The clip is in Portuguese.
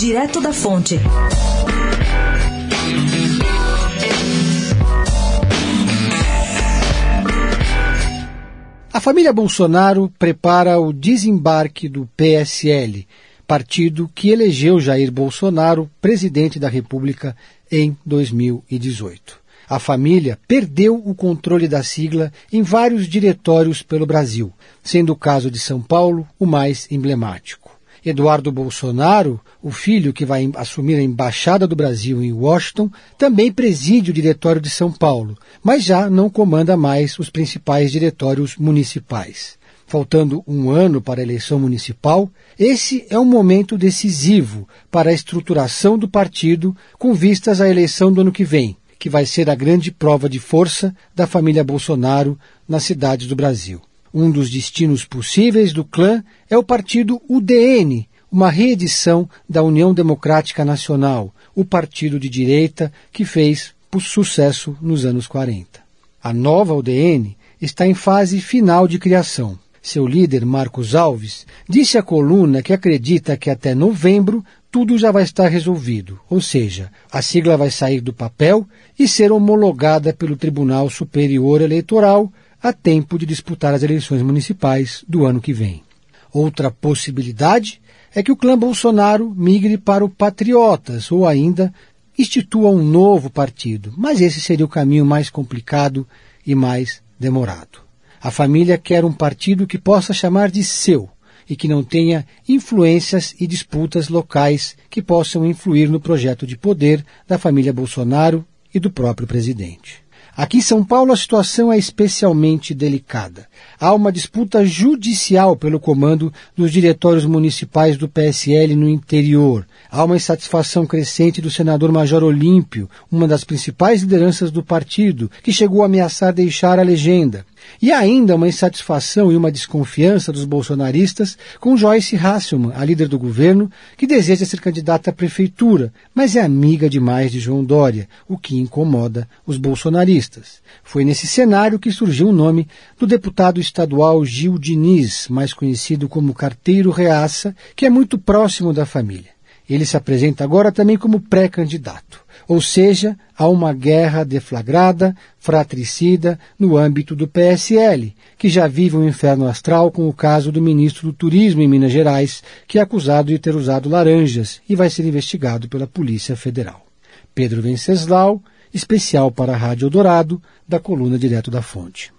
Direto da Fonte. A família Bolsonaro prepara o desembarque do PSL, partido que elegeu Jair Bolsonaro presidente da República em 2018. A família perdeu o controle da sigla em vários diretórios pelo Brasil, sendo o caso de São Paulo o mais emblemático. Eduardo Bolsonaro, o filho que vai assumir a embaixada do Brasil em Washington, também preside o diretório de São Paulo, mas já não comanda mais os principais diretórios municipais. Faltando um ano para a eleição municipal, esse é um momento decisivo para a estruturação do partido com vistas à eleição do ano que vem, que vai ser a grande prova de força da família Bolsonaro nas cidades do Brasil. Um dos destinos possíveis do clã é o partido UDN, uma reedição da União Democrática Nacional, o partido de direita que fez sucesso nos anos 40. A nova UDN está em fase final de criação. Seu líder, Marcos Alves, disse à coluna que acredita que até novembro tudo já vai estar resolvido, ou seja, a sigla vai sair do papel e ser homologada pelo Tribunal Superior Eleitoral a tempo de disputar as eleições municipais do ano que vem. Outra possibilidade é que o clã Bolsonaro migre para o Patriotas ou ainda institua um novo partido, mas esse seria o caminho mais complicado e mais demorado. A família quer um partido que possa chamar de seu e que não tenha influências e disputas locais que possam influir no projeto de poder da família Bolsonaro e do próprio presidente. Aqui em São Paulo a situação é especialmente delicada. Há uma disputa judicial pelo comando dos diretórios municipais do PSL no interior. Há uma insatisfação crescente do senador Major Olímpio, uma das principais lideranças do partido, que chegou a ameaçar deixar a legenda. E ainda uma insatisfação e uma desconfiança dos bolsonaristas com Joyce Hasselmann, a líder do governo, que deseja ser candidata à prefeitura, mas é amiga demais de João Dória, o que incomoda os bolsonaristas. Foi nesse cenário que surgiu o nome do deputado estadual Gil Diniz, mais conhecido como Carteiro Reaça, que é muito próximo da família. Ele se apresenta agora também como pré-candidato. Ou seja, há uma guerra deflagrada, fratricida, no âmbito do PSL, que já vive um inferno astral com o caso do ministro do Turismo em Minas Gerais, que é acusado de ter usado laranjas e vai ser investigado pela Polícia Federal. Pedro Venceslau, especial para a Rádio Dourado, da coluna Direto da Fonte.